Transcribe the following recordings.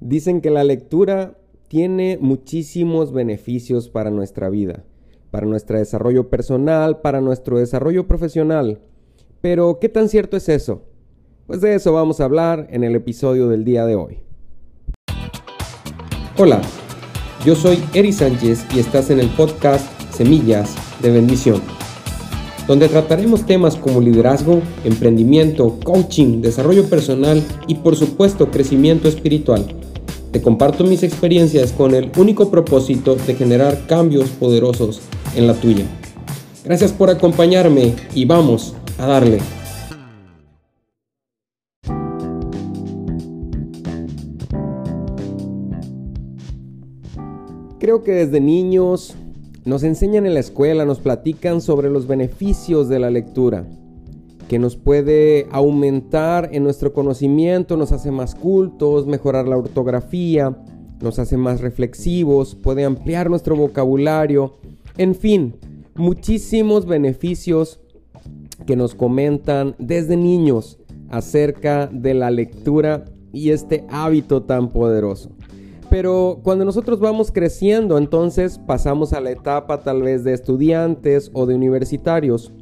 Dicen que la lectura tiene muchísimos beneficios para nuestra vida, para nuestro desarrollo personal, para nuestro desarrollo profesional. Pero, ¿qué tan cierto es eso? Pues de eso vamos a hablar en el episodio del día de hoy. Hola, yo soy Eri Sánchez y estás en el podcast Semillas de Bendición, donde trataremos temas como liderazgo, emprendimiento, coaching, desarrollo personal y por supuesto crecimiento espiritual te comparto mis experiencias con el único propósito de generar cambios poderosos en la tuya. Gracias por acompañarme y vamos a darle. Creo que desde niños nos enseñan en la escuela, nos platican sobre los beneficios de la lectura que nos puede aumentar en nuestro conocimiento, nos hace más cultos, mejorar la ortografía, nos hace más reflexivos, puede ampliar nuestro vocabulario, en fin, muchísimos beneficios que nos comentan desde niños acerca de la lectura y este hábito tan poderoso. Pero cuando nosotros vamos creciendo, entonces pasamos a la etapa tal vez de estudiantes o de universitarios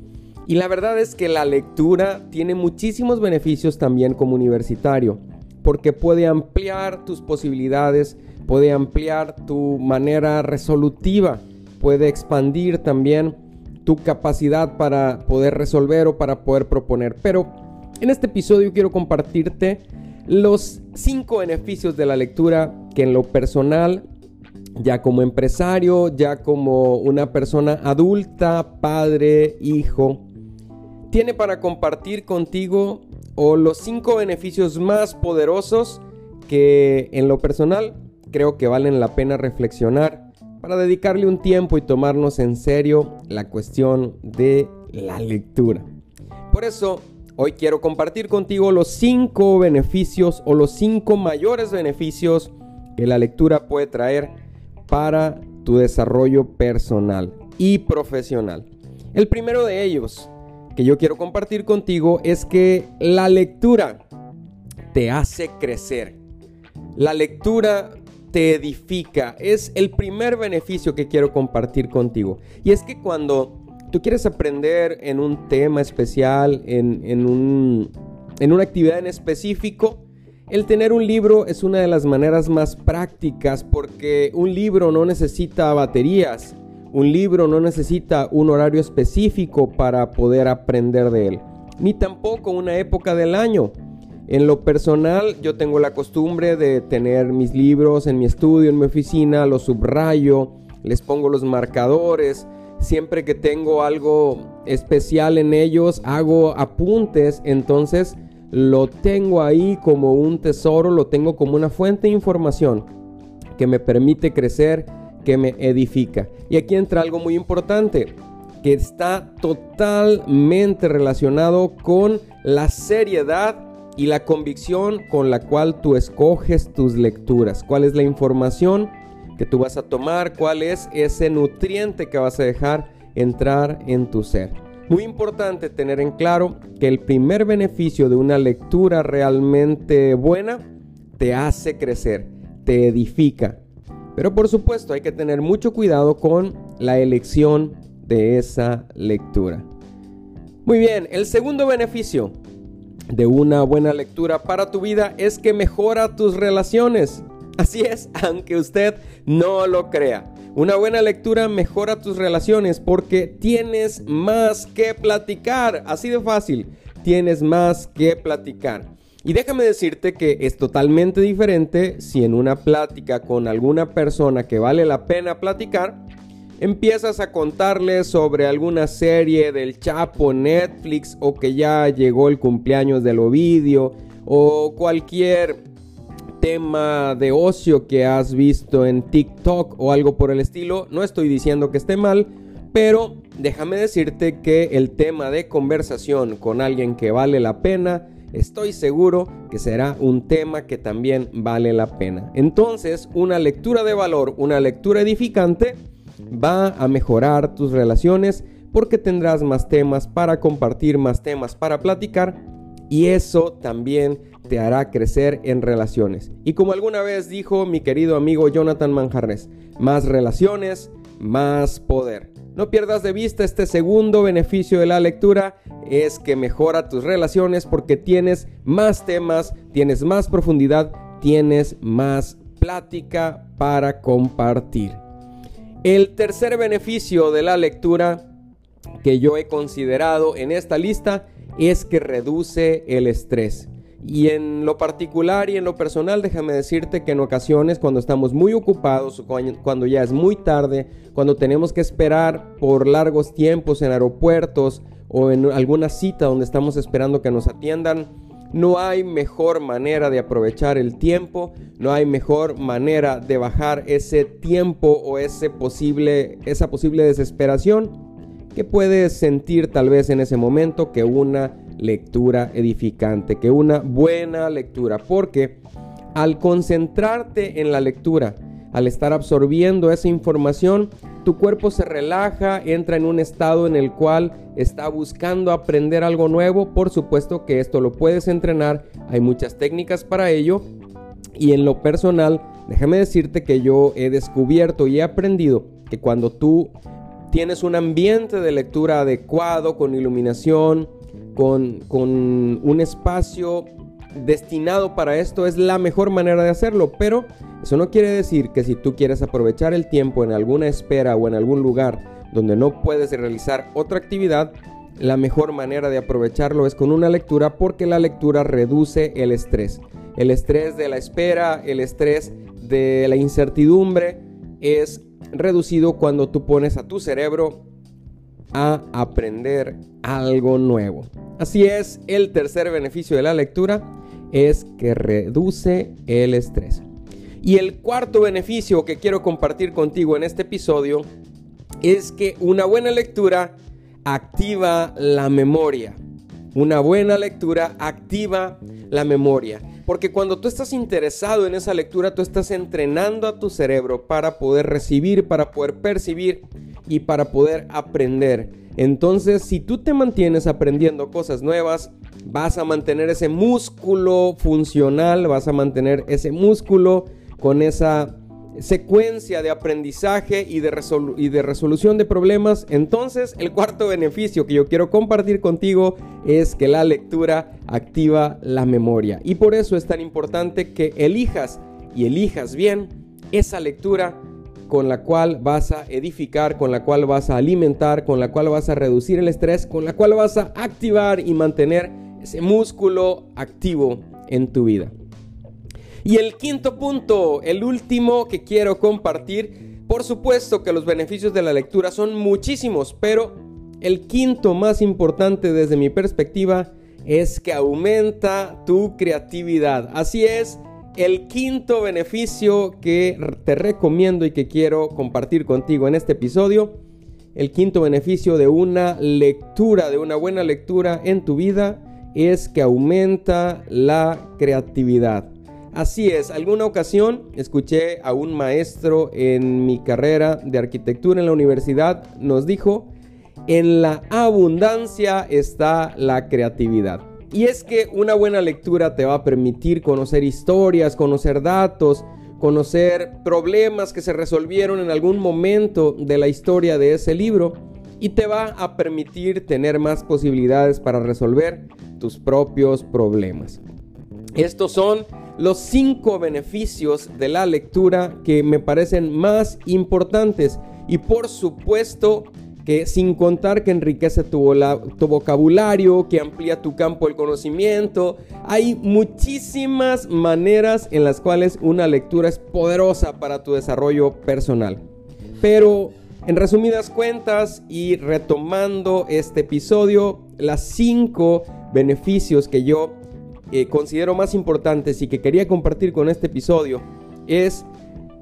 y la verdad es que la lectura tiene muchísimos beneficios también como universitario, porque puede ampliar tus posibilidades, puede ampliar tu manera resolutiva, puede expandir también tu capacidad para poder resolver o para poder proponer. Pero en este episodio quiero compartirte los cinco beneficios de la lectura que en lo personal, ya como empresario, ya como una persona adulta, padre, hijo, tiene para compartir contigo o los cinco beneficios más poderosos que en lo personal creo que valen la pena reflexionar para dedicarle un tiempo y tomarnos en serio la cuestión de la lectura. Por eso, hoy quiero compartir contigo los cinco beneficios o los cinco mayores beneficios que la lectura puede traer para tu desarrollo personal y profesional. El primero de ellos que yo quiero compartir contigo es que la lectura te hace crecer. La lectura te edifica. Es el primer beneficio que quiero compartir contigo. Y es que cuando tú quieres aprender en un tema especial, en, en, un, en una actividad en específico, el tener un libro es una de las maneras más prácticas porque un libro no necesita baterías. Un libro no necesita un horario específico para poder aprender de él, ni tampoco una época del año. En lo personal, yo tengo la costumbre de tener mis libros en mi estudio, en mi oficina, los subrayo, les pongo los marcadores. Siempre que tengo algo especial en ellos, hago apuntes, entonces lo tengo ahí como un tesoro, lo tengo como una fuente de información que me permite crecer que me edifica. Y aquí entra algo muy importante, que está totalmente relacionado con la seriedad y la convicción con la cual tú escoges tus lecturas. ¿Cuál es la información que tú vas a tomar? ¿Cuál es ese nutriente que vas a dejar entrar en tu ser? Muy importante tener en claro que el primer beneficio de una lectura realmente buena te hace crecer, te edifica, pero por supuesto hay que tener mucho cuidado con la elección de esa lectura. Muy bien, el segundo beneficio de una buena lectura para tu vida es que mejora tus relaciones. Así es, aunque usted no lo crea. Una buena lectura mejora tus relaciones porque tienes más que platicar. Así de fácil, tienes más que platicar. Y déjame decirte que es totalmente diferente si en una plática con alguna persona que vale la pena platicar, empiezas a contarle sobre alguna serie del Chapo Netflix o que ya llegó el cumpleaños del Ovidio o cualquier tema de ocio que has visto en TikTok o algo por el estilo. No estoy diciendo que esté mal, pero déjame decirte que el tema de conversación con alguien que vale la pena estoy seguro que será un tema que también vale la pena. Entonces, una lectura de valor, una lectura edificante, va a mejorar tus relaciones porque tendrás más temas para compartir, más temas para platicar y eso también te hará crecer en relaciones. Y como alguna vez dijo mi querido amigo Jonathan Manjarres, más relaciones, más poder. No pierdas de vista este segundo beneficio de la lectura, es que mejora tus relaciones porque tienes más temas, tienes más profundidad, tienes más plática para compartir. El tercer beneficio de la lectura que yo he considerado en esta lista es que reduce el estrés. Y en lo particular y en lo personal, déjame decirte que en ocasiones cuando estamos muy ocupados, cuando ya es muy tarde, cuando tenemos que esperar por largos tiempos en aeropuertos o en alguna cita donde estamos esperando que nos atiendan, no hay mejor manera de aprovechar el tiempo, no hay mejor manera de bajar ese tiempo o ese posible, esa posible desesperación que puedes sentir tal vez en ese momento que una lectura edificante, que una buena lectura, porque al concentrarte en la lectura, al estar absorbiendo esa información, tu cuerpo se relaja, entra en un estado en el cual está buscando aprender algo nuevo. Por supuesto que esto lo puedes entrenar, hay muchas técnicas para ello. Y en lo personal, déjame decirte que yo he descubierto y he aprendido que cuando tú tienes un ambiente de lectura adecuado, con iluminación, con, un espacio destinado para esto, es la mejor manera de hacerlo. Pero eso no quiere decir que si tú quieres aprovechar el tiempo en alguna espera o en algún lugar donde no puedes realizar otra actividad, la mejor manera de aprovecharlo es con una lectura porque la lectura reduce el estrés. El estrés de la espera, el estrés de la incertidumbre es reducido cuando tú pones a tu cerebro a aprender algo nuevo. Así es, el tercer beneficio de la lectura es que reduce el estrés. Y el cuarto beneficio que quiero compartir contigo en este episodio es que una buena lectura activa la memoria. Una buena lectura activa la memoria. Porque cuando tú estás interesado en esa lectura, tú estás entrenando a tu cerebro para poder recibir, para poder percibir y para poder aprender. Entonces, si tú te mantienes aprendiendo cosas nuevas, vas a mantener ese músculo funcional, vas a mantener ese músculo con esa secuencia de aprendizaje y de, resolución de problemas. Entonces, el cuarto beneficio que yo quiero compartir contigo es que la lectura activa la memoria. Y por eso es tan importante que elijas y elijas bien esa lectura con la cual vas a edificar, con la cual vas a alimentar, con la cual vas a reducir el estrés, con la cual vas a activar y mantener ese músculo activo en tu vida. Y el quinto punto, el último que quiero compartir, por supuesto que los beneficios de la lectura son muchísimos, pero el quinto más importante desde mi perspectiva es que aumenta tu creatividad. Así es, el quinto beneficio que te recomiendo y que quiero compartir contigo en este episodio, el quinto beneficio de una lectura, de una buena lectura en tu vida, es que aumenta la creatividad. Así es, alguna ocasión escuché a un maestro en mi carrera de arquitectura en la universidad, nos dijo, en la abundancia está la creatividad. Y es que una buena lectura te va a permitir conocer historias, conocer datos, conocer problemas que se resolvieron en algún momento de la historia de ese libro y te va a permitir tener más posibilidades para resolver tus propios problemas. Estos son los cinco beneficios de la lectura que me parecen más importantes y por supuesto que sin contar que enriquece tu, vocabulario, que amplía tu campo del conocimiento, hay muchísimas maneras en las cuales una lectura es poderosa para tu desarrollo personal. Pero en resumidas cuentas y retomando este episodio, las cinco beneficios que yo eh, considero más importantes y que quería compartir con este episodio es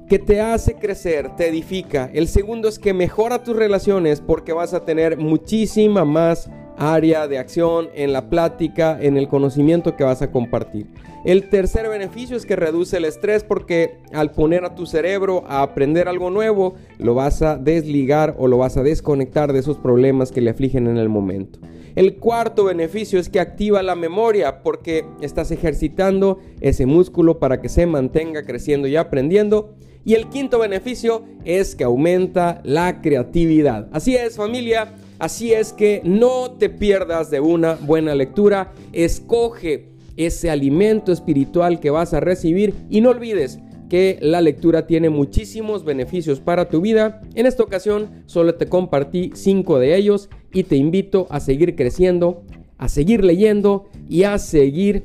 que te hace crecer, te edifica. El segundo es que mejora tus relaciones porque vas a tener muchísima más área de acción, en la plática, en el conocimiento que vas a compartir. El tercer beneficio es que reduce el estrés porque al poner a tu cerebro a aprender algo nuevo, lo vas a desligar o lo vas a desconectar de esos problemas que le afligen en el momento. El cuarto beneficio es que activa la memoria porque estás ejercitando ese músculo para que se mantenga creciendo y aprendiendo. Y el quinto beneficio es que aumenta la creatividad. Así es familia, así es que no te pierdas de una buena lectura. Escoge ese alimento espiritual que vas a recibir y no olvides que la lectura tiene muchísimos beneficios para tu vida. En esta ocasión solo te compartí cinco de ellos y te invito a seguir creciendo, a seguir leyendo y a seguir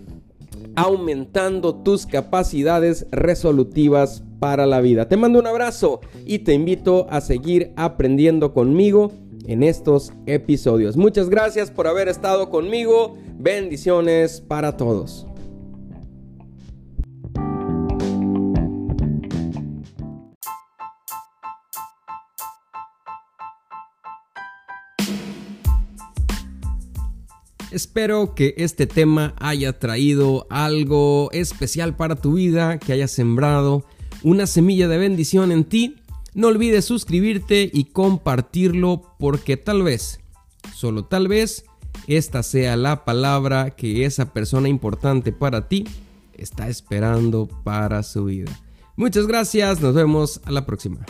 aumentando tus capacidades resolutivas para la vida. Te mando un abrazo y te invito a seguir aprendiendo conmigo en estos episodios. Muchas gracias por haber estado conmigo. Bendiciones para todos. Espero que este tema haya traído algo especial para tu vida, que haya sembrado una semilla de bendición en ti. No olvides suscribirte y compartirlo porque tal vez, solo tal vez, esta sea la palabra que esa persona importante para ti está esperando para su vida. Muchas gracias, nos vemos a la próxima.